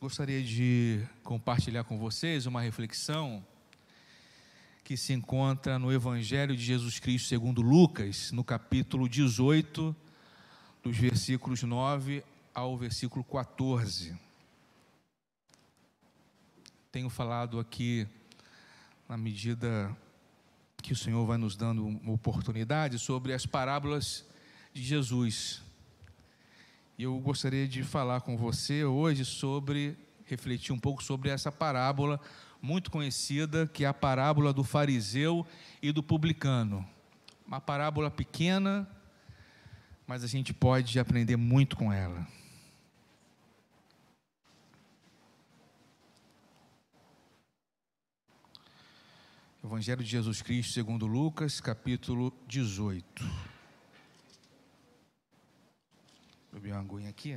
gostaria de compartilhar com vocês uma reflexão que se encontra no Evangelho de Jesus Cristo segundo Lucas, no capítulo 18, dos versículos 9 ao versículo 14. Tenho falado aqui, na medida que o Senhor vai nos dando uma oportunidade, sobre as parábolas de Jesus. E eu gostaria de falar com você hoje sobre, refletir um pouco sobre essa parábola muito conhecida, que é a parábola do fariseu e do publicano. Uma parábola pequena, mas a gente pode aprender muito com ela. Evangelho de Jesus Cristo, segundo Lucas, capítulo 18. Beber uma aguinha aqui.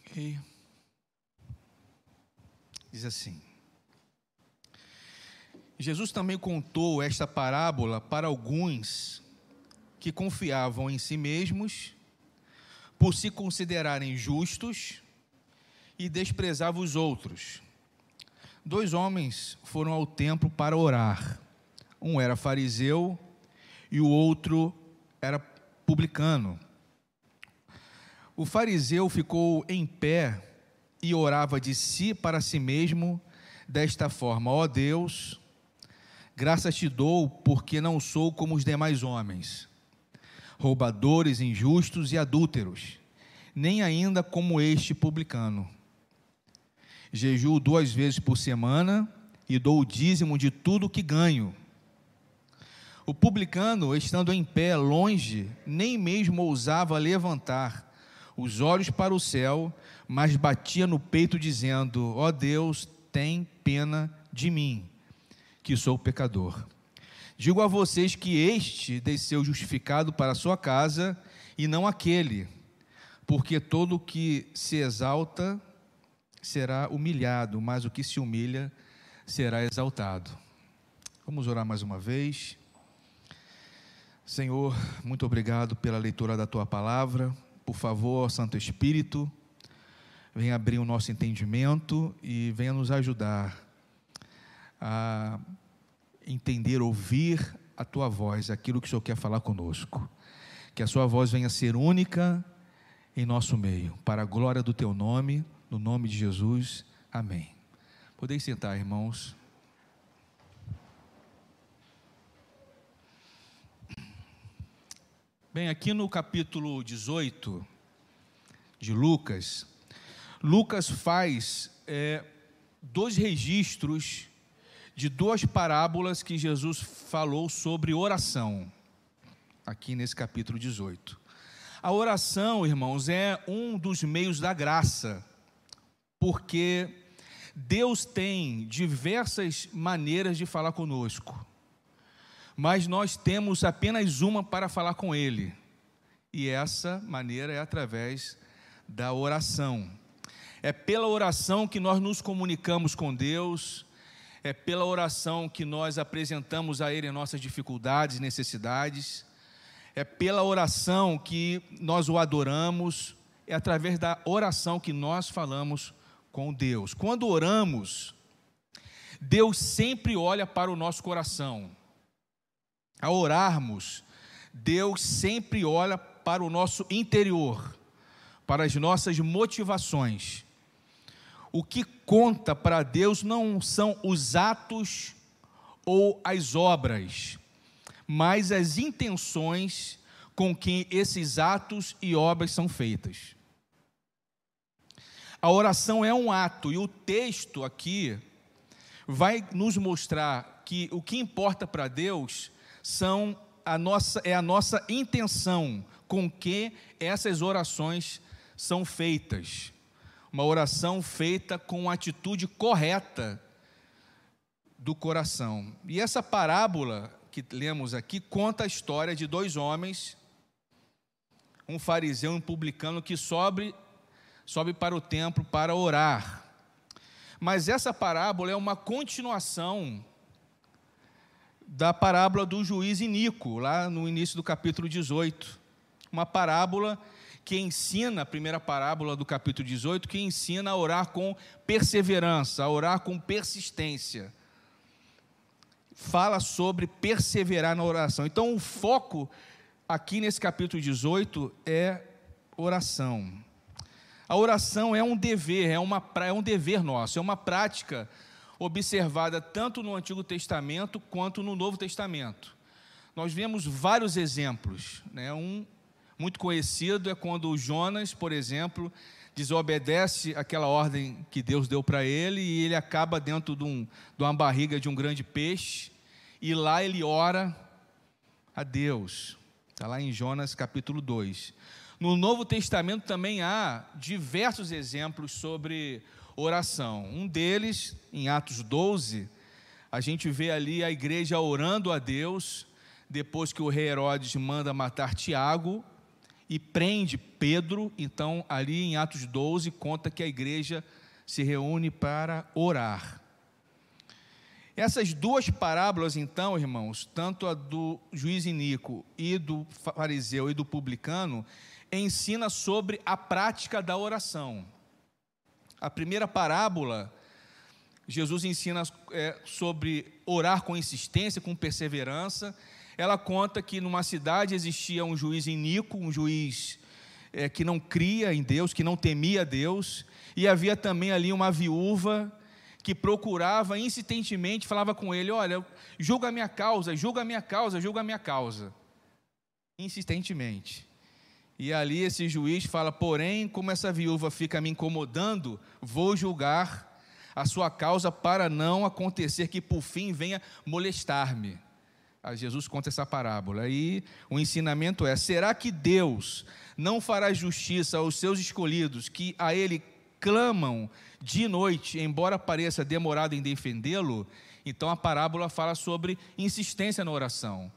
Ok. Diz assim. Jesus também contou esta parábola para alguns que confiavam em si mesmos, por se considerarem justos, e desprezavam os outros. Dois homens foram ao templo para orar. Um era fariseu e o outro era publicano. O fariseu ficou em pé e orava de si para si mesmo desta forma: Ó oh Deus, graças te dou porque não sou como os demais homens roubadores, injustos e adúlteros, nem ainda como este publicano. Jejuo duas vezes por semana e dou o dízimo de tudo que ganho. O publicano, estando em pé longe, nem mesmo ousava levantar os olhos para o céu, mas batia no peito, dizendo: Ó oh Deus, tem pena de mim, que sou pecador. Digo a vocês que este desceu justificado para a sua casa e não aquele, porque todo o que se exalta será humilhado, mas o que se humilha será exaltado. Vamos orar mais uma vez. Senhor, muito obrigado pela leitura da tua palavra. Por favor, Santo Espírito, venha abrir o nosso entendimento e venha nos ajudar a entender, ouvir a tua voz, aquilo que o Senhor quer falar conosco. Que a sua voz venha ser única em nosso meio, para a glória do teu nome, no nome de Jesus. Amém. Podeis sentar, irmãos. Bem, aqui no capítulo 18 de Lucas, Lucas faz é, dois registros de duas parábolas que Jesus falou sobre oração, aqui nesse capítulo 18. A oração, irmãos, é um dos meios da graça, porque Deus tem diversas maneiras de falar conosco, mas nós temos apenas uma para falar com Ele, e essa maneira é através da oração. É pela oração que nós nos comunicamos com Deus, é pela oração que nós apresentamos a Ele nossas dificuldades, necessidades, é pela oração que nós o adoramos, é através da oração que nós falamos com Deus. Quando oramos, Deus sempre olha para o nosso coração. Ao orarmos, Deus sempre olha para o nosso interior, para as nossas motivações o que conta para Deus não são os atos ou as obras, mas as intenções com que esses atos e obras são feitas. A oração é um ato e o texto aqui vai nos mostrar que o que importa para Deus são a nossa é a nossa intenção com que essas orações são feitas uma oração feita com a atitude correta do coração. E essa parábola que lemos aqui conta a história de dois homens, um fariseu e um publicano, que sobre, sobe para o templo para orar. Mas essa parábola é uma continuação da parábola do juiz Inico, lá no início do capítulo 18. Uma parábola que ensina, a primeira parábola do capítulo 18, que ensina a orar com perseverança, a orar com persistência. Fala sobre perseverar na oração. Então, o foco aqui nesse capítulo 18 é oração. A oração é um dever, é, uma, é um dever nosso, é uma prática observada tanto no Antigo Testamento quanto no Novo Testamento. Nós vemos vários exemplos. Né? Um muito conhecido é quando Jonas, por exemplo, desobedece aquela ordem que Deus deu para ele e ele acaba dentro de, um, de uma barriga de um grande peixe e lá ele ora a Deus. Está lá em Jonas capítulo 2. No Novo Testamento também há diversos exemplos sobre oração. Um deles, em Atos 12, a gente vê ali a igreja orando a Deus, depois que o rei Herodes manda matar Tiago e prende Pedro. Então, ali em Atos 12, conta que a igreja se reúne para orar. Essas duas parábolas, então, irmãos, tanto a do juiz Inico e do fariseu e do publicano, ensina sobre a prática da oração. A primeira parábola, Jesus ensina é, sobre orar com insistência, com perseverança. Ela conta que numa cidade existia um juiz iníquo, um juiz é, que não cria em Deus, que não temia Deus, e havia também ali uma viúva que procurava insistentemente, falava com ele: Olha, julga a minha causa, julga a minha causa, julga a minha causa. Insistentemente. E ali esse juiz fala: porém, como essa viúva fica me incomodando, vou julgar a sua causa para não acontecer que por fim venha molestar-me. Jesus conta essa parábola. E o ensinamento é: será que Deus não fará justiça aos seus escolhidos que a Ele clamam de noite, embora pareça demorado em defendê-lo? Então a parábola fala sobre insistência na oração,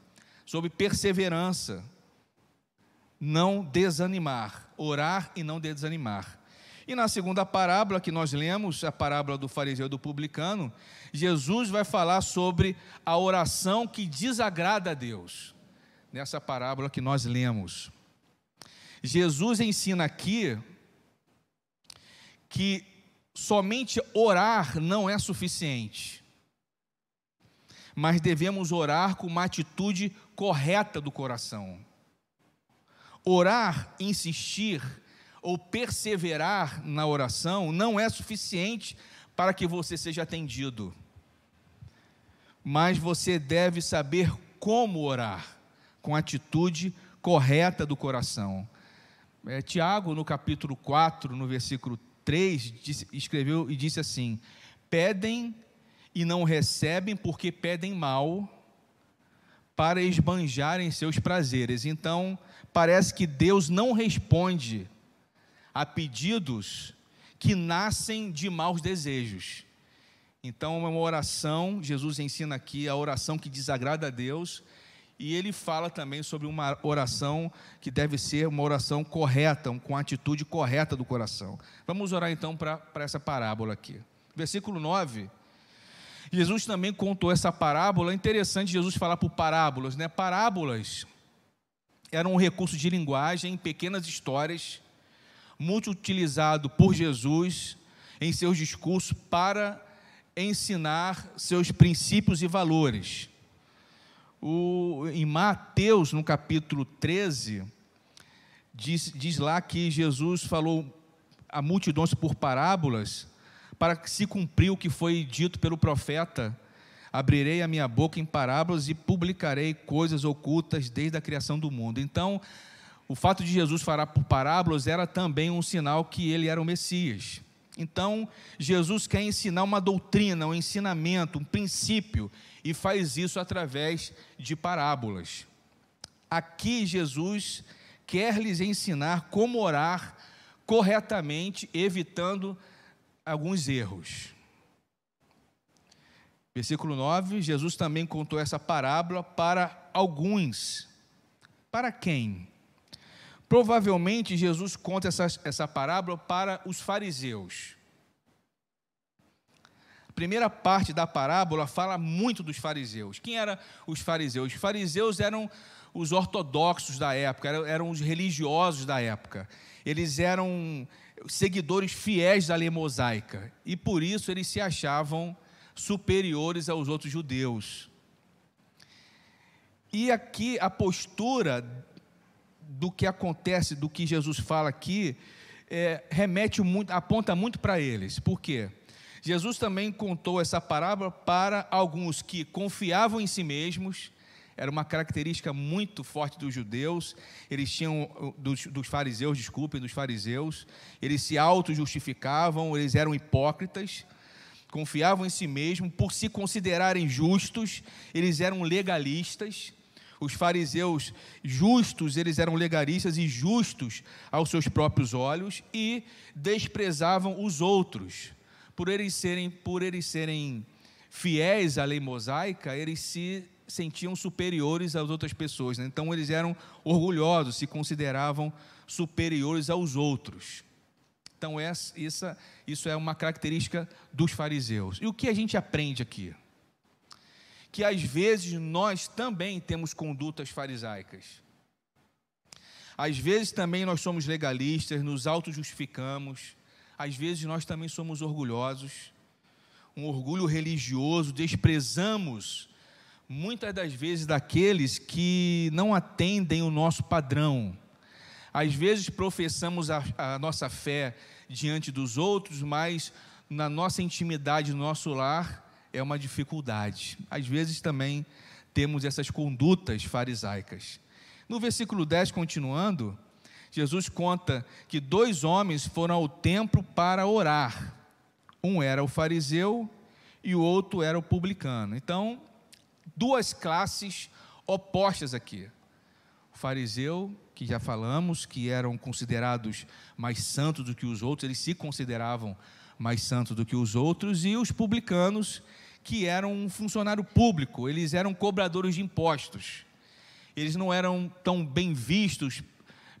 sobre perseverança não desanimar, orar e não desanimar. E na segunda parábola que nós lemos, a parábola do fariseu e do publicano, Jesus vai falar sobre a oração que desagrada a Deus. Nessa parábola que nós lemos. Jesus ensina aqui que somente orar não é suficiente, mas devemos orar com uma atitude correta do coração. Orar, insistir ou perseverar na oração não é suficiente para que você seja atendido. Mas você deve saber como orar, com atitude correta do coração. É, Tiago, no capítulo 4, no versículo 3, disse, escreveu e disse assim: Pedem e não recebem porque pedem mal para esbanjarem seus prazeres. Então, parece que Deus não responde a pedidos que nascem de maus desejos. Então, é uma oração, Jesus ensina aqui a oração que desagrada a Deus, e ele fala também sobre uma oração que deve ser uma oração correta, com a atitude correta do coração. Vamos orar então para essa parábola aqui. Versículo 9. Jesus também contou essa parábola. É interessante Jesus falar por parábolas, né? Parábolas era um recurso de linguagem, pequenas histórias, muito utilizado por Jesus em seus discursos para ensinar seus princípios e valores. O, em Mateus, no capítulo 13, diz, diz lá que Jesus falou a multidões por parábolas para que se cumprir o que foi dito pelo profeta abrirei a minha boca em parábolas e publicarei coisas ocultas desde a criação do mundo. Então, o fato de Jesus falar por parábolas era também um sinal que ele era o Messias. Então, Jesus quer ensinar uma doutrina, um ensinamento, um princípio, e faz isso através de parábolas. Aqui, Jesus quer lhes ensinar como orar corretamente, evitando alguns erros. Versículo 9: Jesus também contou essa parábola para alguns. Para quem? Provavelmente Jesus conta essa, essa parábola para os fariseus. A primeira parte da parábola fala muito dos fariseus. Quem eram os fariseus? Os fariseus eram os ortodoxos da época, eram, eram os religiosos da época. Eles eram seguidores fiéis da lei mosaica e por isso eles se achavam superiores aos outros judeus. E aqui a postura do que acontece, do que Jesus fala aqui, é, remete muito, aponta muito para eles. Por quê? Jesus também contou essa parábola para alguns que confiavam em si mesmos, era uma característica muito forte dos judeus, eles tinham, dos, dos fariseus, desculpem, dos fariseus, eles se auto-justificavam, eles eram hipócritas, confiavam em si mesmos, por se considerarem justos, eles eram legalistas, os fariseus justos, eles eram legalistas e justos aos seus próprios olhos e desprezavam os outros. Por eles serem, por eles serem fiéis à lei mosaica, eles se sentiam superiores às outras pessoas. Né? Então eles eram orgulhosos, se consideravam superiores aos outros. Então essa, isso é uma característica dos fariseus. E o que a gente aprende aqui? Que às vezes nós também temos condutas farisaicas. Às vezes também nós somos legalistas, nos auto-justificamos. Às vezes nós também somos orgulhosos, um orgulho religioso, desprezamos muitas das vezes daqueles que não atendem o nosso padrão. Às vezes professamos a, a nossa fé diante dos outros, mas na nossa intimidade, no nosso lar, é uma dificuldade. Às vezes também temos essas condutas farisaicas. No versículo 10, continuando, Jesus conta que dois homens foram ao templo para orar. Um era o fariseu e o outro era o publicano. Então, duas classes opostas aqui. O fariseu, que já falamos, que eram considerados mais santos do que os outros, eles se consideravam mais santos do que os outros, e os publicanos, que eram um funcionário público, eles eram cobradores de impostos. Eles não eram tão bem vistos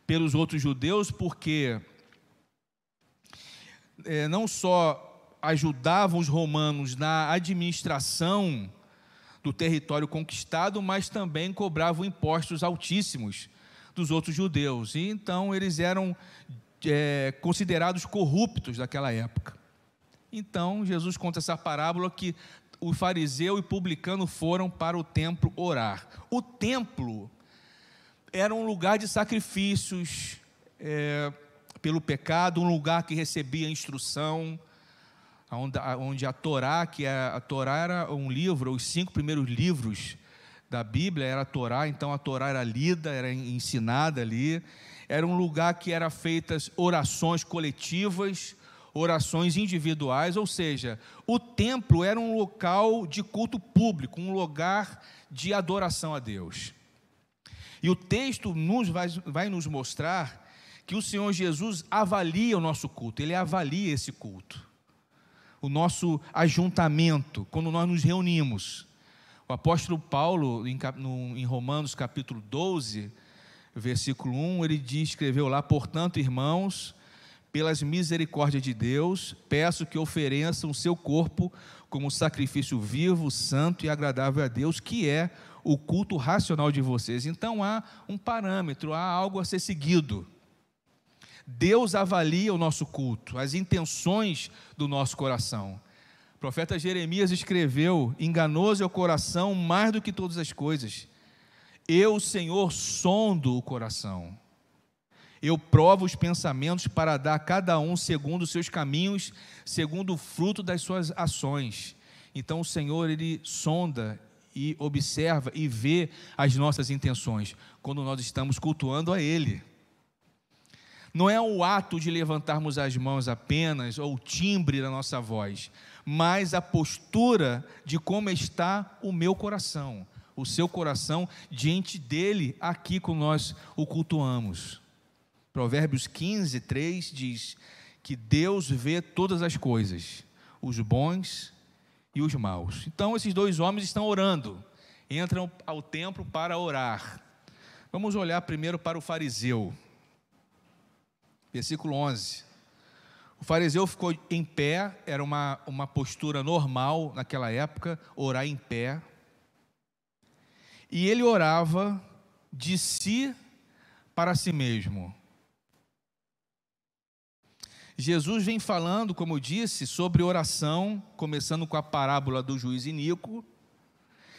pelos outros judeus, porque é, não só ajudavam os romanos na administração do território conquistado, mas também cobravam impostos altíssimos dos outros judeus. E então eles eram é, considerados corruptos daquela época. Então Jesus conta essa parábola que o fariseu e publicano foram para o templo orar. O templo era um lugar de sacrifícios é, pelo pecado, um lugar que recebia instrução, onde, onde a Torá, que é, a Torá era um livro, os cinco primeiros livros da Bíblia era a Torá, então a Torá era lida, era ensinada ali. Era um lugar que eram feitas orações coletivas, orações individuais, ou seja, o templo era um local de culto público, um lugar de adoração a Deus. E o texto nos vai, vai nos mostrar que o Senhor Jesus avalia o nosso culto, ele avalia esse culto, o nosso ajuntamento, quando nós nos reunimos. O apóstolo Paulo, em, em Romanos capítulo 12, versículo 1, ele diz, escreveu lá: Portanto, irmãos, pelas misericórdias de Deus, peço que ofereçam o seu corpo como sacrifício vivo, santo e agradável a Deus, que é o culto racional de vocês. Então há um parâmetro, há algo a ser seguido. Deus avalia o nosso culto, as intenções do nosso coração. O profeta Jeremias escreveu: Enganoso é o coração mais do que todas as coisas. Eu, Senhor, sondo o coração. Eu provo os pensamentos para dar a cada um segundo os seus caminhos, segundo o fruto das suas ações. Então o Senhor, Ele sonda e observa e vê as nossas intenções quando nós estamos cultuando a Ele. Não é o ato de levantarmos as mãos apenas, ou o timbre da nossa voz, mas a postura de como está o meu coração, o seu coração diante dele, aqui com nós o cultuamos. Provérbios 15, 3 diz que Deus vê todas as coisas, os bons e os maus. Então, esses dois homens estão orando, entram ao templo para orar. Vamos olhar primeiro para o fariseu. Versículo 11. O fariseu ficou em pé, era uma, uma postura normal naquela época, orar em pé. E ele orava de si para si mesmo. Jesus vem falando, como eu disse, sobre oração, começando com a parábola do juiz Inico,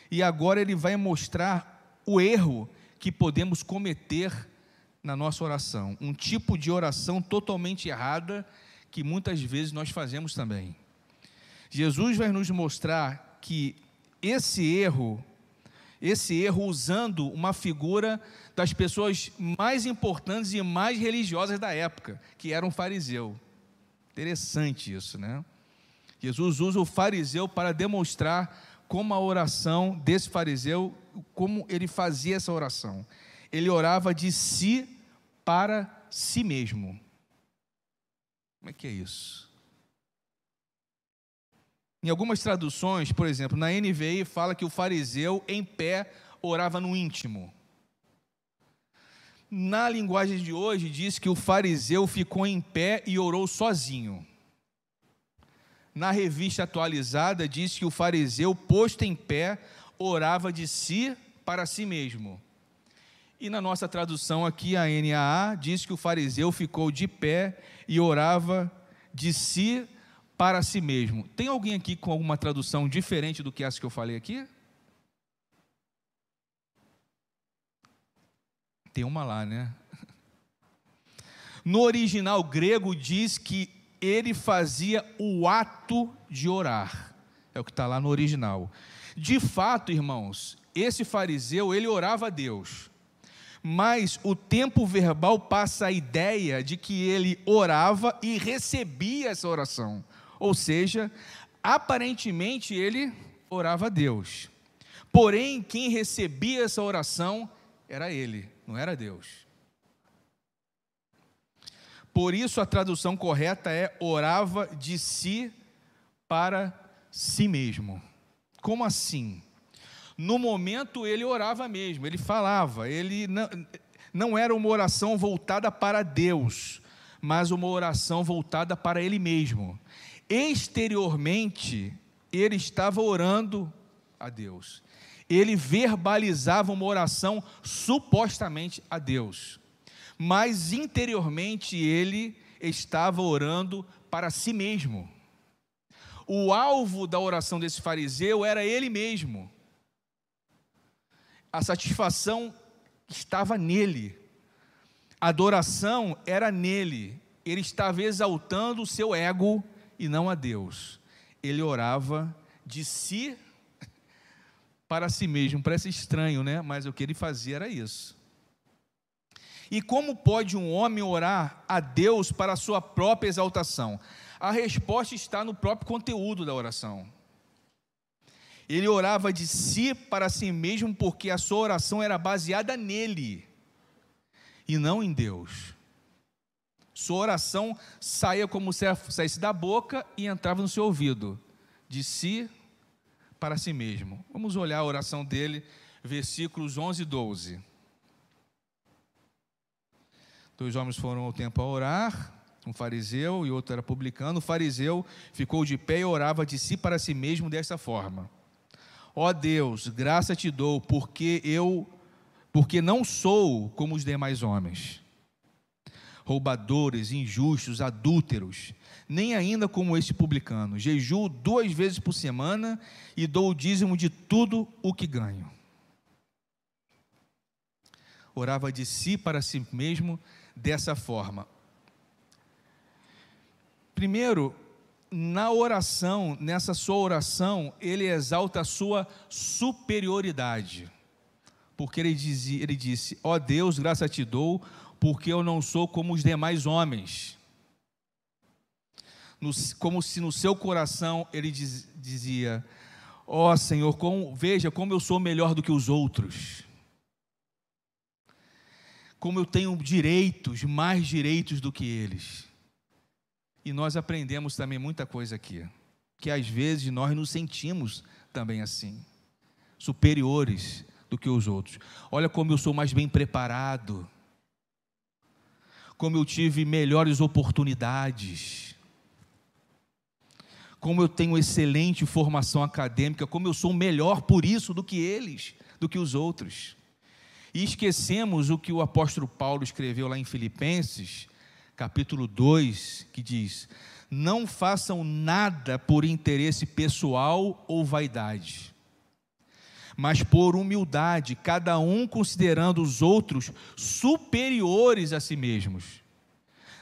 e agora ele vai mostrar o erro que podemos cometer na nossa oração, um tipo de oração totalmente errada que muitas vezes nós fazemos também. Jesus vai nos mostrar que esse erro, esse erro usando uma figura das pessoas mais importantes e mais religiosas da época, que era um fariseu. Interessante isso, né? Jesus usa o fariseu para demonstrar como a oração desse fariseu, como ele fazia essa oração. Ele orava de si para si mesmo. Como é que é isso? Em algumas traduções, por exemplo, na NVI fala que o fariseu em pé orava no íntimo. Na linguagem de hoje, diz que o fariseu ficou em pé e orou sozinho. Na revista atualizada, diz que o fariseu, posto em pé, orava de si para si mesmo. E na nossa tradução aqui, a NAA, diz que o fariseu ficou de pé e orava de si para si mesmo. Tem alguém aqui com alguma tradução diferente do que essa que eu falei aqui? Tem uma lá, né? No original grego diz que ele fazia o ato de orar. É o que está lá no original. De fato, irmãos, esse fariseu, ele orava a Deus mas o tempo verbal passa a ideia de que ele orava e recebia essa oração. Ou seja, aparentemente ele orava a Deus. Porém, quem recebia essa oração era ele, não era Deus. Por isso a tradução correta é orava de si para si mesmo. Como assim? No momento ele orava mesmo, ele falava, ele não, não era uma oração voltada para Deus, mas uma oração voltada para ele mesmo. Exteriormente, ele estava orando a Deus. Ele verbalizava uma oração supostamente a Deus. Mas interiormente ele estava orando para si mesmo. O alvo da oração desse fariseu era ele mesmo a satisfação estava nele, a adoração era nele, ele estava exaltando o seu ego e não a Deus. Ele orava de si para si mesmo. Parece estranho, né? Mas o que ele fazia era isso. E como pode um homem orar a Deus para a sua própria exaltação? A resposta está no próprio conteúdo da oração. Ele orava de si para si mesmo, porque a sua oração era baseada nele e não em Deus. Sua oração saía como se saísse da boca e entrava no seu ouvido, de si para si mesmo. Vamos olhar a oração dele, versículos 11 e 12. Dois homens foram ao templo a orar, um fariseu e outro era publicano. O fariseu ficou de pé e orava de si para si mesmo desta forma: Ó oh Deus, graça te dou, porque eu porque não sou como os demais homens, roubadores, injustos, adúlteros, nem ainda como este publicano. Jejuo duas vezes por semana e dou o dízimo de tudo o que ganho. Orava de si para si mesmo dessa forma. Primeiro, na oração, nessa sua oração, ele exalta a sua superioridade. Porque ele, dizia, ele disse: Ó oh Deus, graça te dou, porque eu não sou como os demais homens. Como se no seu coração ele diz, dizia: Ó oh, Senhor, veja como eu sou melhor do que os outros. Como eu tenho direitos, mais direitos do que eles. E nós aprendemos também muita coisa aqui, que às vezes nós nos sentimos também assim, superiores do que os outros. Olha como eu sou mais bem preparado. como eu tive melhores oportunidades, como eu tenho excelente formação acadêmica, como eu sou melhor por isso do que eles, do que os outros. E esquecemos o que o apóstolo Paulo escreveu lá em Filipenses, capítulo 2, que diz: Não façam nada por interesse pessoal ou vaidade, mas por humildade, cada um considerando os outros superiores a si mesmos,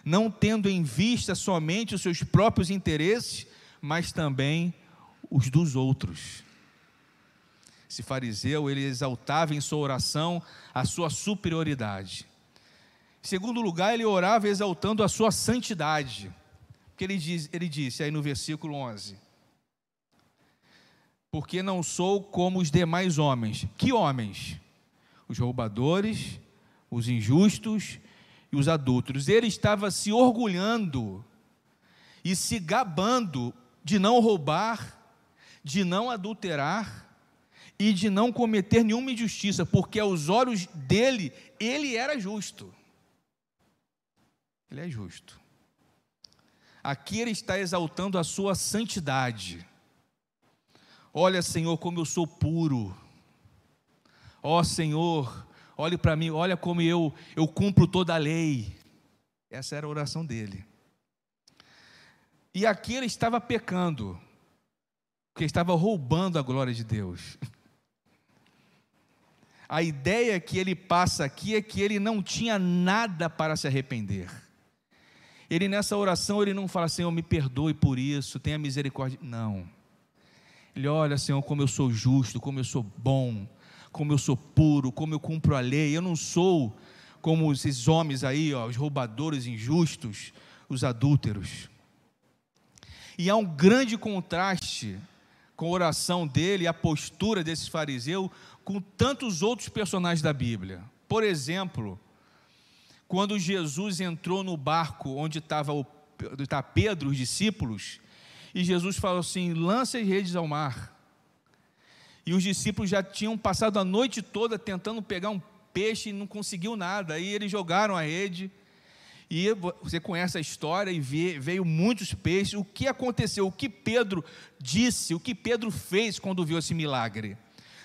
não tendo em vista somente os seus próprios interesses, mas também os dos outros. Esse fariseu, ele exaltava em sua oração a sua superioridade. Em segundo lugar, ele orava exaltando a sua santidade. Porque ele, diz, ele disse aí no versículo 11: Porque não sou como os demais homens. Que homens? Os roubadores, os injustos e os adúlteros. Ele estava se orgulhando e se gabando de não roubar, de não adulterar e de não cometer nenhuma injustiça, porque aos olhos dele, ele era justo. Ele é justo. Aqui ele está exaltando a sua santidade. Olha, Senhor, como eu sou puro. Ó Senhor, olhe para mim, olha como eu eu cumpro toda a lei. Essa era a oração dele. E aqui ele estava pecando, porque estava roubando a glória de Deus. A ideia que ele passa aqui é que ele não tinha nada para se arrepender. Ele nessa oração ele não fala, Senhor, me perdoe por isso, tenha misericórdia. Não. Ele olha, Senhor, como eu sou justo, como eu sou bom, como eu sou puro, como eu cumpro a lei. Eu não sou como esses homens aí, ó, os roubadores injustos, os adúlteros. E há um grande contraste com a oração dele e a postura desse fariseu com tantos outros personagens da Bíblia. Por exemplo, quando Jesus entrou no barco onde estava o, está Pedro, os discípulos, e Jesus falou assim: lança as redes ao mar. E os discípulos já tinham passado a noite toda tentando pegar um peixe e não conseguiu nada. Aí eles jogaram a rede. E você conhece a história e veio muitos peixes. O que aconteceu? O que Pedro disse? O que Pedro fez quando viu esse milagre?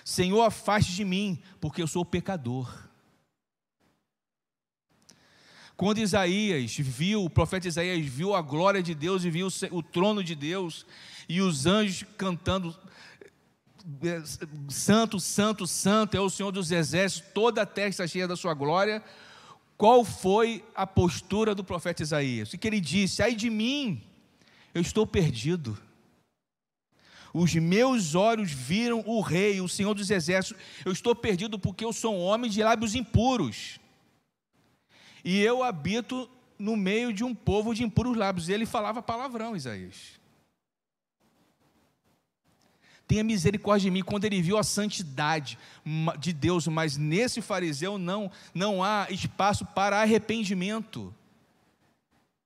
Senhor, afaste de mim, porque eu sou pecador. Quando Isaías viu, o profeta Isaías viu a glória de Deus e viu o trono de Deus e os anjos cantando é, Santo, Santo, Santo é o Senhor dos Exércitos, toda a terra está cheia da sua glória. Qual foi a postura do profeta Isaías? O que ele disse: Ai de mim, eu estou perdido. Os meus olhos viram o Rei, o Senhor dos Exércitos. Eu estou perdido porque eu sou um homem de lábios impuros. E eu habito no meio de um povo de impuros lábios. Ele falava palavrão, Isaías. Tenha misericórdia de mim quando ele viu a santidade de Deus, mas nesse fariseu não, não há espaço para arrependimento.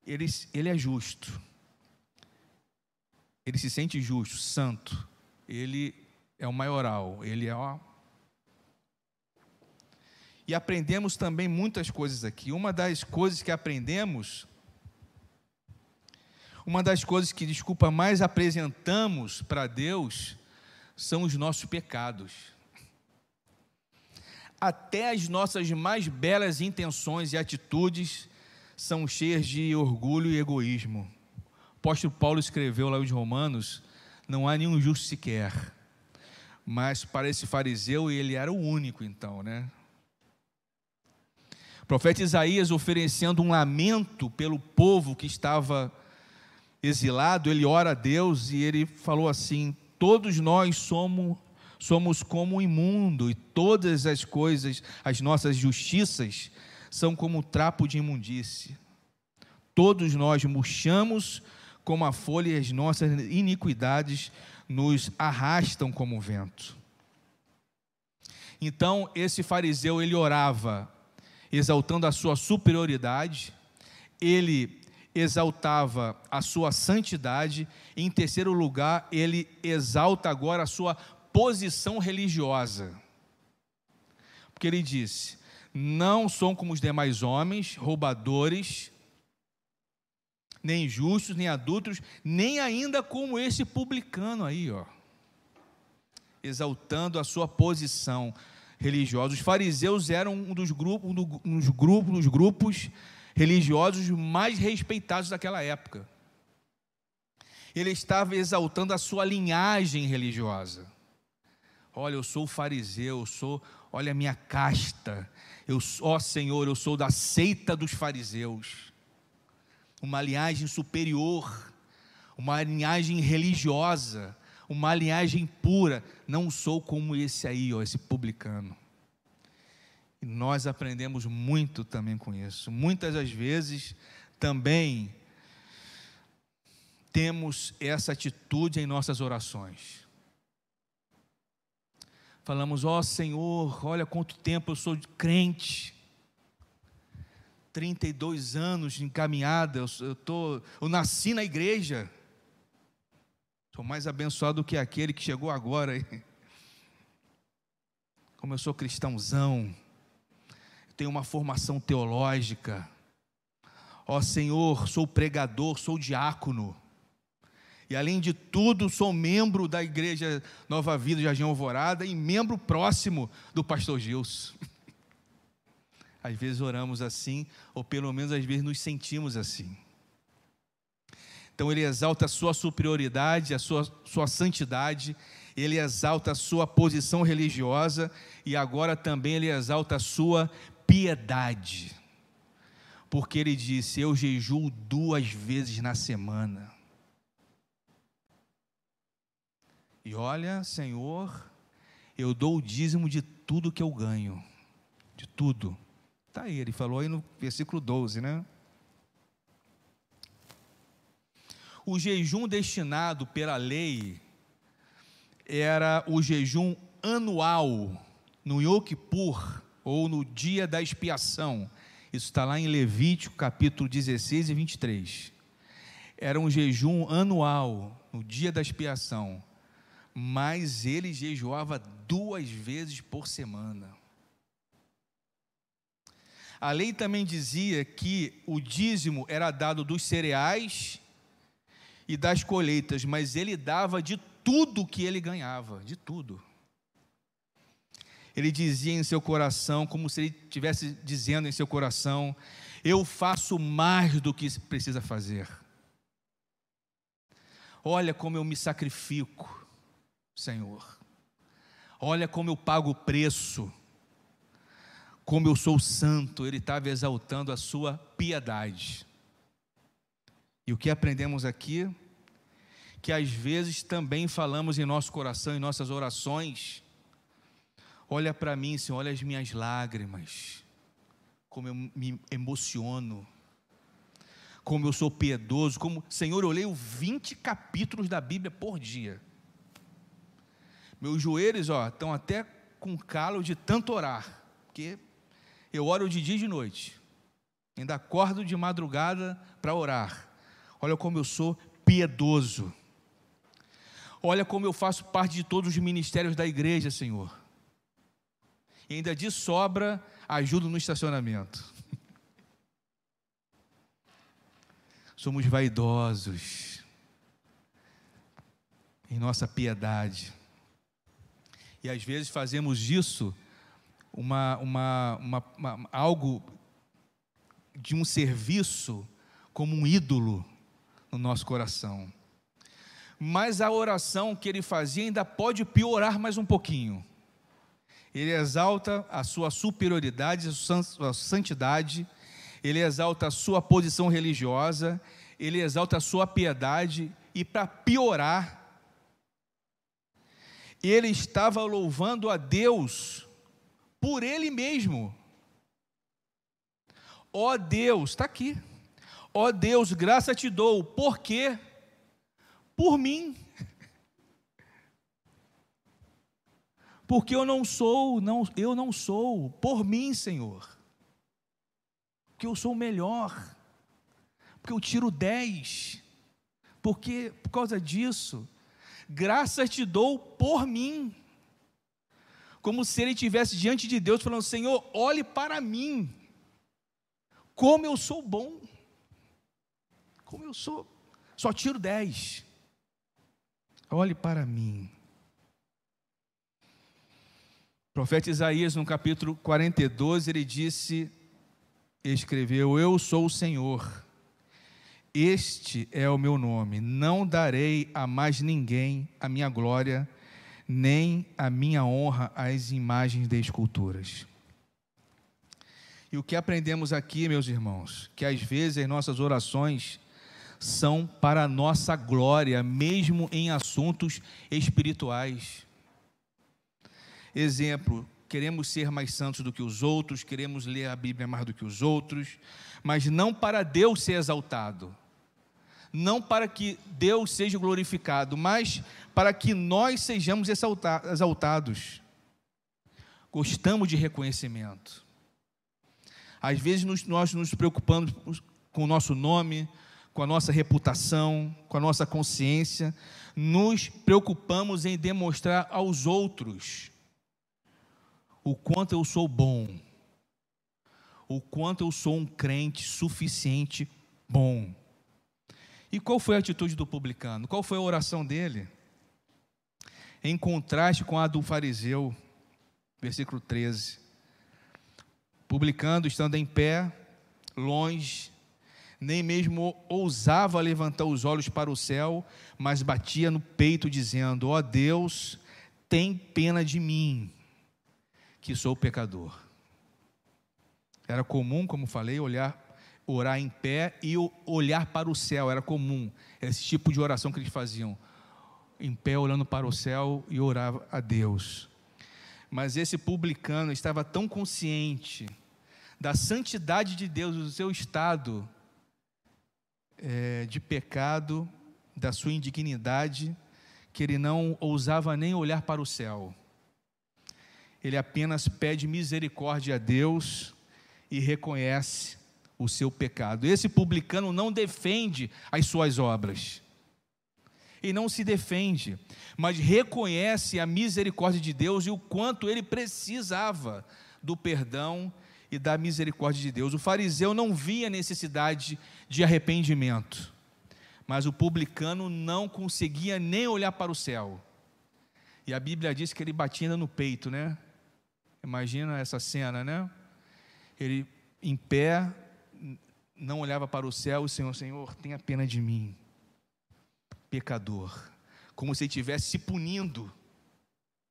Ele, ele é justo ele se sente justo, santo. Ele é o maioral, ele é ó. E aprendemos também muitas coisas aqui. Uma das coisas que aprendemos, uma das coisas que, desculpa, mais apresentamos para Deus são os nossos pecados. Até as nossas mais belas intenções e atitudes são cheias de orgulho e egoísmo apóstolo Paulo escreveu lá os Romanos: não há nenhum justo sequer. Mas para esse fariseu, ele era o único, então, né? O profeta Isaías oferecendo um lamento pelo povo que estava exilado, ele ora a Deus e ele falou assim: Todos nós somos somos como o imundo, e todas as coisas, as nossas justiças, são como trapo de imundície. Todos nós murchamos como a folha e as nossas iniquidades nos arrastam como vento. Então, esse fariseu, ele orava exaltando a sua superioridade, ele exaltava a sua santidade, e em terceiro lugar, ele exalta agora a sua posição religiosa. Porque ele disse: não são como os demais homens, roubadores, nem injustos, nem adultos, nem ainda como esse publicano aí, ó, exaltando a sua posição religiosa. Os fariseus eram um dos grupos, um dos grupos, dos grupos religiosos mais respeitados daquela época. Ele estava exaltando a sua linhagem religiosa. Olha, eu sou fariseu, eu sou, olha a minha casta. Eu, ó Senhor, eu sou da seita dos fariseus uma linhagem superior, uma linhagem religiosa, uma linhagem pura. Não sou como esse aí, ó, esse publicano. E nós aprendemos muito também com isso. Muitas das vezes também temos essa atitude em nossas orações. Falamos, ó oh, Senhor, olha quanto tempo eu sou crente. 32 anos de caminhada, eu, eu, tô, eu nasci na igreja. Sou mais abençoado do que aquele que chegou agora. Como eu sou cristãozão, tenho uma formação teológica. Ó Senhor, sou pregador, sou diácono. E além de tudo, sou membro da igreja Nova Vida Jardim Alvorada e membro próximo do pastor Gilson. Às vezes oramos assim, ou pelo menos às vezes nos sentimos assim. Então ele exalta a sua superioridade, a sua, sua santidade, ele exalta a sua posição religiosa e agora também ele exalta a sua piedade. Porque ele disse: Eu jejuo duas vezes na semana. E olha, Senhor, eu dou o dízimo de tudo que eu ganho, de tudo. Está aí, ele falou aí no versículo 12, né? O jejum destinado pela lei era o jejum anual no Yom Kippur, ou no dia da expiação. Isso está lá em Levítico, capítulo 16 e 23. Era um jejum anual, no dia da expiação. Mas ele jejuava duas vezes por semana. A lei também dizia que o dízimo era dado dos cereais e das colheitas, mas ele dava de tudo que ele ganhava, de tudo. Ele dizia em seu coração, como se ele estivesse dizendo em seu coração: Eu faço mais do que precisa fazer. Olha como eu me sacrifico, Senhor. Olha como eu pago o preço como eu sou santo, ele estava exaltando a sua piedade. E o que aprendemos aqui? Que às vezes também falamos em nosso coração, em nossas orações, olha para mim, Senhor, olha as minhas lágrimas, como eu me emociono, como eu sou piedoso, como, Senhor, eu leio 20 capítulos da Bíblia por dia. Meus joelhos, ó, estão até com calo de tanto orar, porque eu oro de dia e de noite. Ainda acordo de madrugada para orar. Olha como eu sou piedoso. Olha como eu faço parte de todos os ministérios da igreja, Senhor. E ainda de sobra, ajudo no estacionamento. Somos vaidosos em nossa piedade. E às vezes fazemos isso uma, uma, uma, uma, algo de um serviço como um ídolo no nosso coração. Mas a oração que ele fazia ainda pode piorar mais um pouquinho. Ele exalta a sua superioridade, a sua santidade, ele exalta a sua posição religiosa, ele exalta a sua piedade, e para piorar, ele estava louvando a Deus por Ele mesmo. Ó oh Deus, está aqui. Ó oh Deus, graça te dou. Por quê? Por mim. Porque eu não sou, não, eu não sou, por mim, Senhor. Porque eu sou o melhor. Porque eu tiro dez. Porque por causa disso, graça te dou por mim como se ele estivesse diante de Deus falando: Senhor, olhe para mim, como eu sou bom, como eu sou, só tiro 10. Olhe para mim. O profeta Isaías, no capítulo 42, ele disse, escreveu: Eu sou o Senhor, este é o meu nome, não darei a mais ninguém a minha glória, nem a minha honra às imagens de esculturas. E o que aprendemos aqui, meus irmãos, que às vezes as nossas orações são para a nossa glória, mesmo em assuntos espirituais. Exemplo, queremos ser mais santos do que os outros, queremos ler a Bíblia mais do que os outros, mas não para Deus ser exaltado, não para que Deus seja glorificado, mas para que nós sejamos exaltados. Gostamos de reconhecimento. Às vezes nós nos preocupamos com o nosso nome, com a nossa reputação, com a nossa consciência, nos preocupamos em demonstrar aos outros o quanto eu sou bom, o quanto eu sou um crente suficiente bom. E qual foi a atitude do publicano? Qual foi a oração dele? Em contraste com a do fariseu, versículo 13. Publicando, estando em pé, longe, nem mesmo ousava levantar os olhos para o céu, mas batia no peito, dizendo: Ó oh Deus, tem pena de mim, que sou pecador. Era comum, como falei, olhar orar em pé e olhar para o céu, era comum, esse tipo de oração que eles faziam, em pé olhando para o céu e orava a Deus. Mas esse publicano estava tão consciente da santidade de Deus, do seu estado é, de pecado, da sua indignidade, que ele não ousava nem olhar para o céu. Ele apenas pede misericórdia a Deus e reconhece o seu pecado. Esse publicano não defende as suas obras. E não se defende, mas reconhece a misericórdia de Deus e o quanto ele precisava do perdão e da misericórdia de Deus. O fariseu não via necessidade de arrependimento, mas o publicano não conseguia nem olhar para o céu. E a Bíblia diz que ele batia no peito, né? Imagina essa cena, né? Ele em pé, não olhava para o céu, o Senhor, Senhor, tenha pena de mim, pecador, como se ele estivesse se punindo,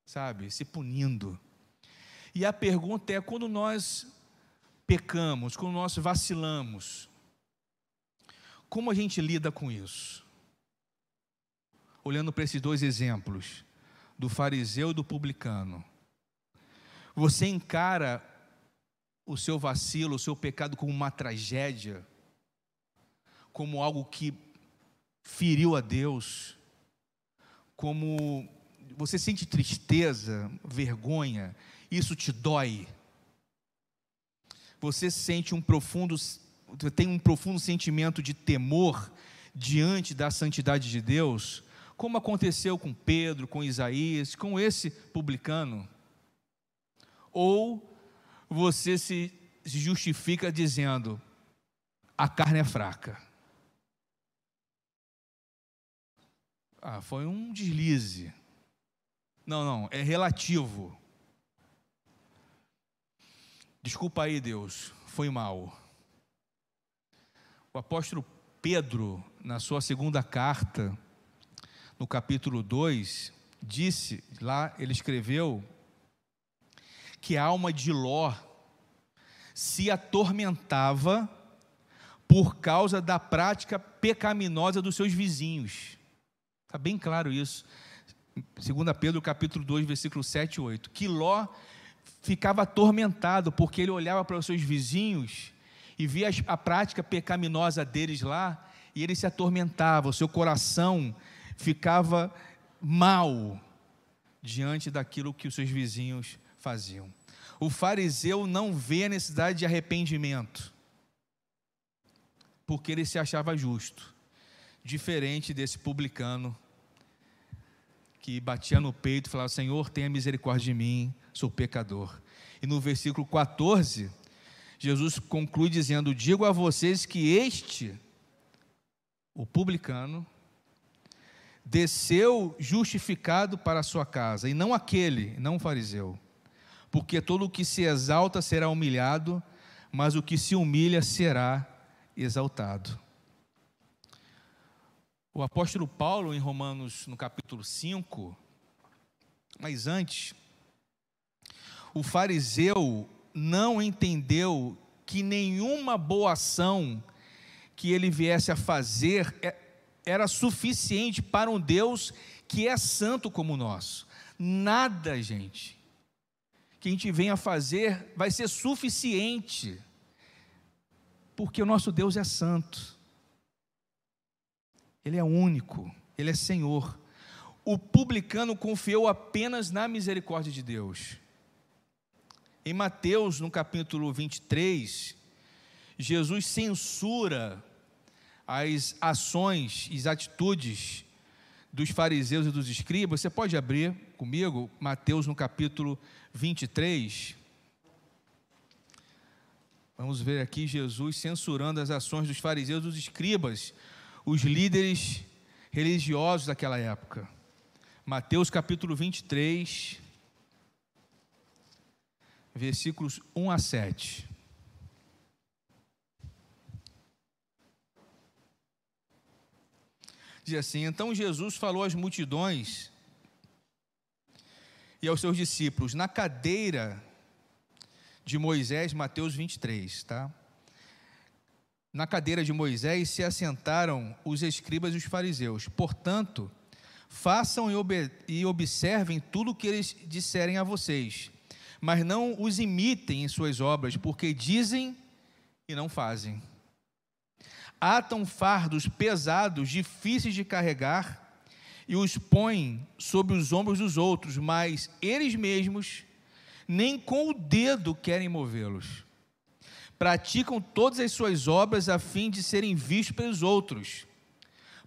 sabe, se punindo. E a pergunta é: quando nós pecamos, quando nós vacilamos, como a gente lida com isso? Olhando para esses dois exemplos, do fariseu e do publicano, você encara o seu vacilo, o seu pecado como uma tragédia, como algo que feriu a Deus, como você sente tristeza, vergonha, isso te dói. Você sente um profundo, tem um profundo sentimento de temor diante da santidade de Deus, como aconteceu com Pedro, com Isaías, com esse publicano. Ou você se, justifica dizendo: a carne é fraca. Ah, foi um deslize. Não, não, é relativo. Desculpa aí, Deus, foi mal. O apóstolo Pedro, na sua segunda carta, no capítulo 2, disse, lá ele escreveu que a alma de Ló se atormentava por causa da prática pecaminosa dos seus vizinhos. Está bem claro isso. 2 Pedro capítulo 2, versículo 7 e 8. Que Ló ficava atormentado porque ele olhava para os seus vizinhos e via a prática pecaminosa deles lá e ele se atormentava, o seu coração ficava mal diante daquilo que os seus vizinhos faziam. O fariseu não vê a necessidade de arrependimento, porque ele se achava justo, diferente desse publicano que batia no peito e falava: Senhor, tenha misericórdia de mim, sou pecador. E no versículo 14, Jesus conclui dizendo: Digo a vocês que este, o publicano, desceu justificado para a sua casa, e não aquele, não o fariseu. Porque todo o que se exalta será humilhado, mas o que se humilha será exaltado. O apóstolo Paulo, em Romanos, no capítulo 5, mas antes, o fariseu não entendeu que nenhuma boa ação que ele viesse a fazer é, era suficiente para um Deus que é santo como o nosso. Nada, gente, que a gente venha fazer vai ser suficiente, porque o nosso Deus é santo, Ele é único, Ele é Senhor. O publicano confiou apenas na misericórdia de Deus. Em Mateus, no capítulo 23, Jesus censura as ações e as atitudes dos fariseus e dos escribas. Você pode abrir comigo Mateus no capítulo 23. Vamos ver aqui Jesus censurando as ações dos fariseus e dos escribas, os líderes religiosos daquela época. Mateus capítulo 23, versículos 1 a 7. Diz assim: Então Jesus falou às multidões e aos seus discípulos na cadeira de Moisés, Mateus 23, tá? Na cadeira de Moisés se assentaram os escribas e os fariseus. Portanto, façam e, observem tudo o que eles disserem a vocês, mas não os imitem em suas obras, porque dizem e não fazem atam fardos pesados, difíceis de carregar, e os põem sobre os ombros dos outros, mas eles mesmos nem com o dedo querem movê-los. Praticam todas as suas obras a fim de serem vistos pelos outros,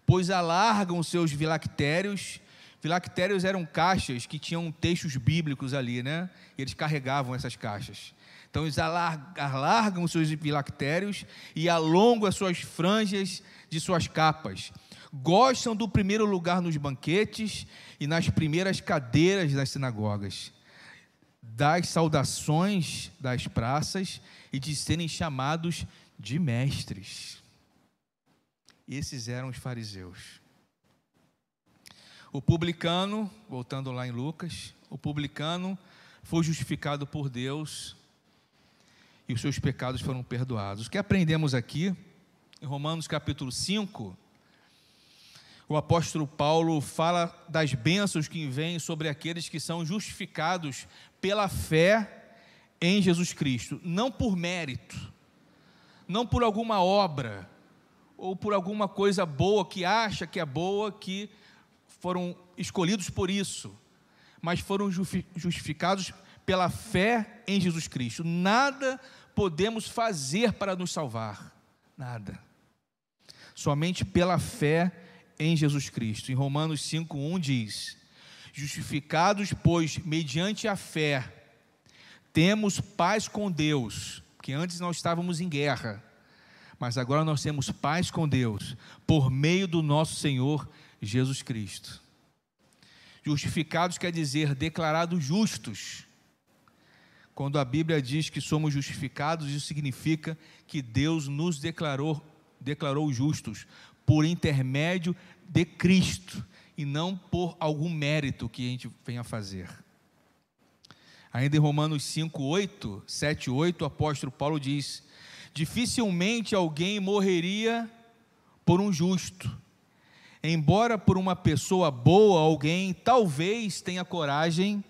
pois alargam seus vilactérios. Vilactérios eram caixas que tinham textos bíblicos ali, né? Eles carregavam essas caixas. Então eles alargam os seus filactérios e alongam as suas franjas de suas capas. Gostam do primeiro lugar nos banquetes e nas primeiras cadeiras das sinagogas, das saudações das praças e de serem chamados de mestres. Esses eram os fariseus. O publicano, voltando lá em Lucas, o publicano foi justificado por Deus e os seus pecados foram perdoados. O que aprendemos aqui, em Romanos capítulo 5, o apóstolo Paulo fala das bênçãos que vêm sobre aqueles que são justificados pela fé em Jesus Cristo, não por mérito, não por alguma obra, ou por alguma coisa boa que acha que é boa, que foram escolhidos por isso, mas foram justificados pela fé em Jesus Cristo. Nada podemos fazer para nos salvar? Nada. Somente pela fé em Jesus Cristo. Em Romanos 5:1 diz: Justificados, pois, mediante a fé, temos paz com Deus, porque antes nós estávamos em guerra, mas agora nós temos paz com Deus por meio do nosso Senhor Jesus Cristo. Justificados quer dizer declarados justos quando a Bíblia diz que somos justificados, isso significa que Deus nos declarou, declarou justos por intermédio de Cristo e não por algum mérito que a gente venha fazer. Ainda em Romanos 5, 8, 7, 8, o apóstolo Paulo diz: Dificilmente alguém morreria por um justo, embora por uma pessoa boa alguém talvez tenha coragem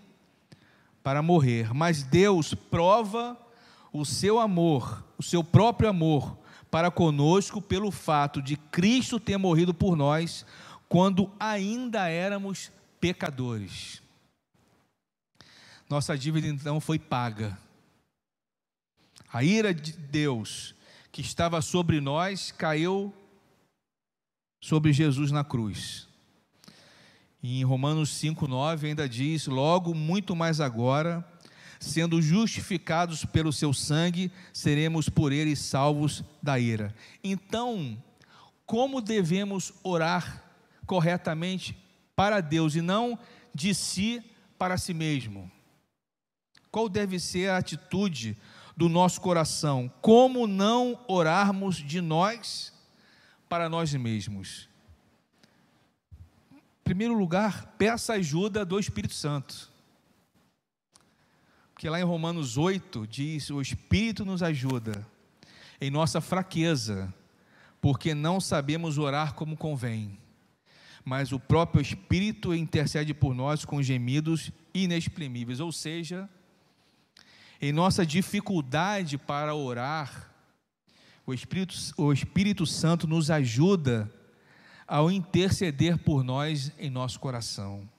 para morrer, mas Deus prova o seu amor, o seu próprio amor para conosco pelo fato de Cristo ter morrido por nós quando ainda éramos pecadores. Nossa dívida então foi paga. A ira de Deus que estava sobre nós caiu sobre Jesus na cruz. Em Romanos 5,9 ainda diz: Logo, muito mais agora, sendo justificados pelo seu sangue, seremos por ele salvos da ira. Então, como devemos orar corretamente para Deus e não de si para si mesmo? Qual deve ser a atitude do nosso coração? Como não orarmos de nós para nós mesmos? Primeiro lugar, peça ajuda do Espírito Santo. Porque lá em Romanos 8 diz: O Espírito nos ajuda em nossa fraqueza, porque não sabemos orar como convém. Mas o próprio Espírito intercede por nós com gemidos inexprimíveis. Ou seja, em nossa dificuldade para orar, o Espírito, o Espírito Santo nos ajuda ao interceder por nós em nosso coração.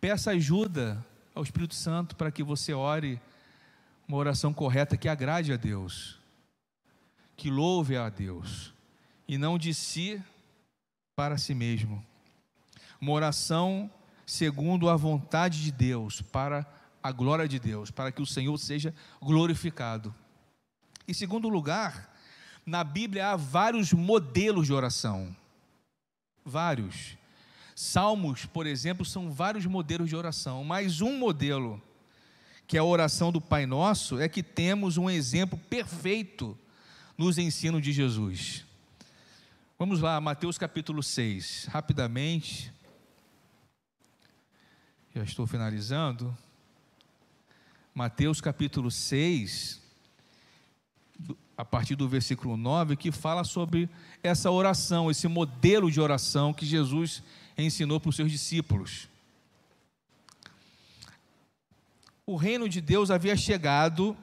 Peça ajuda ao Espírito Santo para que você ore uma oração correta que agrade a Deus, que louve a Deus, e não de si para si mesmo. Uma oração segundo a vontade de Deus, para a glória de Deus, para que o Senhor seja glorificado. Em segundo lugar, na Bíblia há vários modelos de oração. Vários. Salmos, por exemplo, são vários modelos de oração, mas um modelo, que é a oração do Pai Nosso, é que temos um exemplo perfeito nos ensinos de Jesus. Vamos lá, Mateus capítulo 6, rapidamente. Já estou finalizando. Mateus capítulo 6, a partir do versículo 9, que fala sobre essa oração, esse modelo de oração que Jesus ensinou para os seus discípulos. O reino de Deus havia chegado,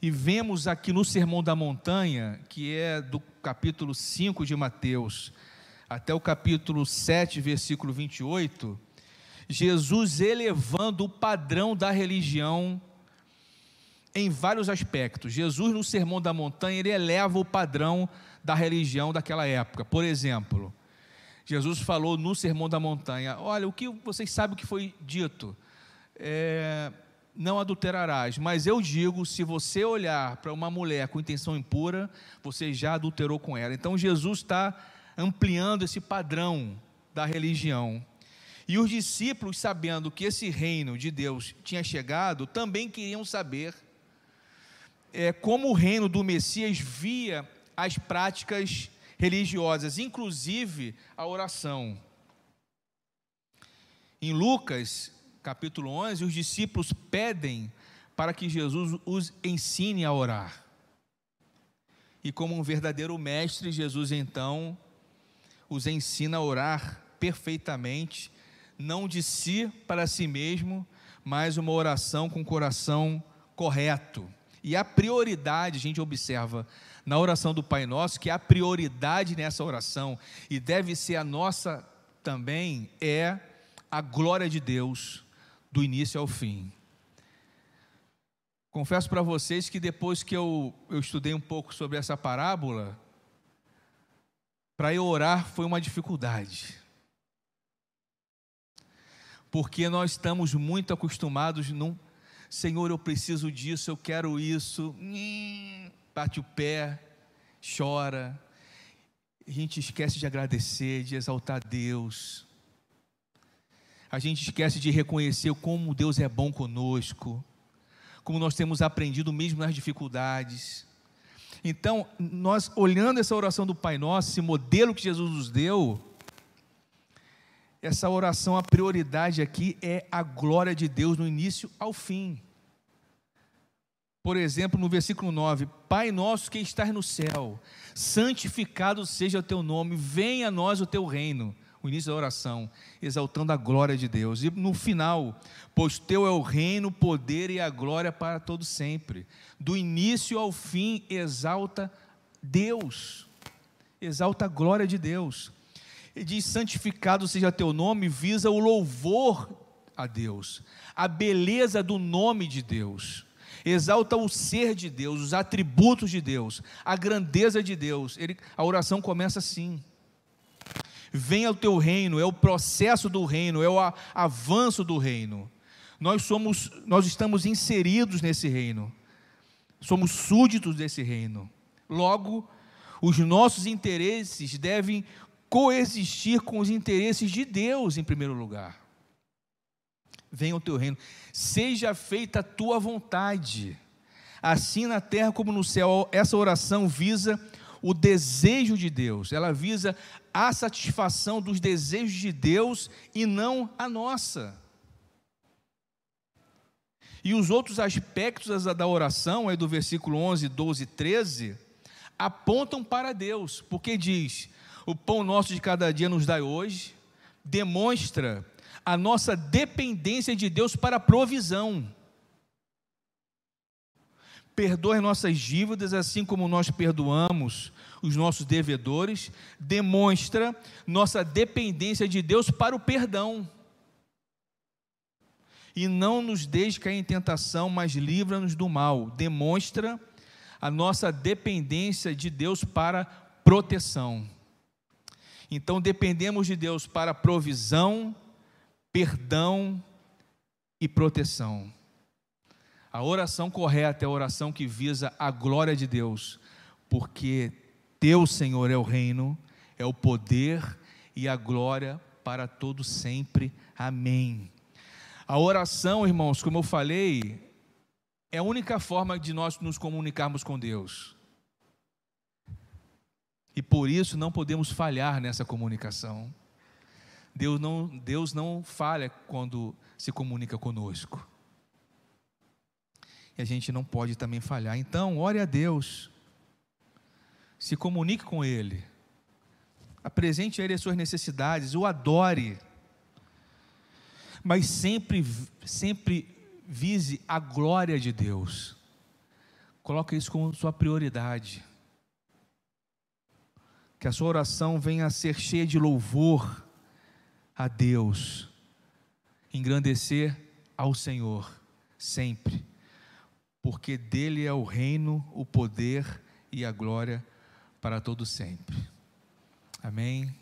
e vemos aqui no Sermão da Montanha, que é do capítulo 5 de Mateus, até o capítulo 7, versículo 28, Jesus elevando o padrão da religião em vários aspectos. Jesus, no Sermão da Montanha, ele eleva o padrão da religião daquela época. Por exemplo, Jesus falou no Sermão da Montanha: Olha, o que vocês sabem que foi dito? É, não adulterarás, mas eu digo: se você olhar para uma mulher com intenção impura, você já adulterou com ela. Então Jesus está ampliando esse padrão da religião. E os discípulos, sabendo que esse reino de Deus tinha chegado, também queriam saber é, como o reino do Messias via as práticas religiosas, inclusive a oração. Em Lucas, capítulo 11, os discípulos pedem para que Jesus os ensine a orar. E como um verdadeiro mestre, Jesus então os ensina a orar perfeitamente, não de si para si mesmo, mas uma oração com o coração correto. E a prioridade, a gente observa na oração do Pai Nosso, que a prioridade nessa oração, e deve ser a nossa também, é a glória de Deus, do início ao fim. Confesso para vocês que depois que eu, eu estudei um pouco sobre essa parábola, para eu orar foi uma dificuldade. Porque nós estamos muito acostumados num Senhor, eu preciso disso, eu quero isso. Hum, bate o pé, chora. A gente esquece de agradecer, de exaltar Deus. A gente esquece de reconhecer como Deus é bom conosco, como nós temos aprendido mesmo nas dificuldades. Então, nós olhando essa oração do Pai Nosso, esse modelo que Jesus nos deu, essa oração, a prioridade aqui é a glória de Deus no início ao fim. Por exemplo, no versículo 9: Pai nosso que estás no céu, santificado seja o teu nome, venha a nós o teu reino. O início da oração, exaltando a glória de Deus. E no final, pois teu é o reino, o poder e a glória para todo sempre. Do início ao fim, exalta Deus. Exalta a glória de Deus. Diz: santificado seja teu nome, visa o louvor a Deus, a beleza do nome de Deus exalta o ser de Deus, os atributos de Deus, a grandeza de Deus. Ele, a oração começa assim. Venha o teu reino, é o processo do reino, é o avanço do reino. Nós somos, nós estamos inseridos nesse reino. Somos súditos desse reino. Logo, os nossos interesses devem coexistir com os interesses de Deus em primeiro lugar. Venha o teu reino, seja feita a tua vontade, assim na terra como no céu. Essa oração visa o desejo de Deus, ela visa a satisfação dos desejos de Deus e não a nossa. E os outros aspectos da oração, é do versículo 11, 12 e 13, apontam para Deus, porque diz: o pão nosso de cada dia nos dai hoje, demonstra a nossa dependência de Deus para a provisão. Perdoe nossas dívidas, assim como nós perdoamos os nossos devedores, demonstra nossa dependência de Deus para o perdão. E não nos deixe cair em tentação, mas livra-nos do mal. Demonstra a nossa dependência de Deus para proteção. Então dependemos de Deus para provisão, perdão e proteção. A oração correta é a oração que visa a glória de Deus, porque Teu, Senhor, é o reino, é o poder e a glória para todo sempre. Amém. A oração, irmãos, como eu falei, é a única forma de nós nos comunicarmos com Deus. E por isso não podemos falhar nessa comunicação. Deus não, Deus não falha quando se comunica conosco. E a gente não pode também falhar. Então, ore a Deus. Se comunique com Ele. Apresente a Ele as suas necessidades. O adore. Mas sempre, sempre vise a glória de Deus. Coloque isso como sua prioridade que a sua oração venha a ser cheia de louvor a Deus, engrandecer ao Senhor sempre, porque dele é o reino, o poder e a glória para todo sempre. Amém.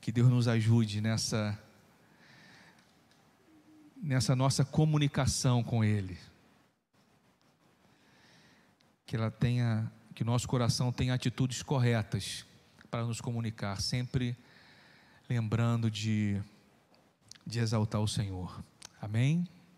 Que Deus nos ajude nessa nessa nossa comunicação com ele. Que ela tenha que nosso coração tenha atitudes corretas para nos comunicar, sempre lembrando de, de exaltar o Senhor. Amém?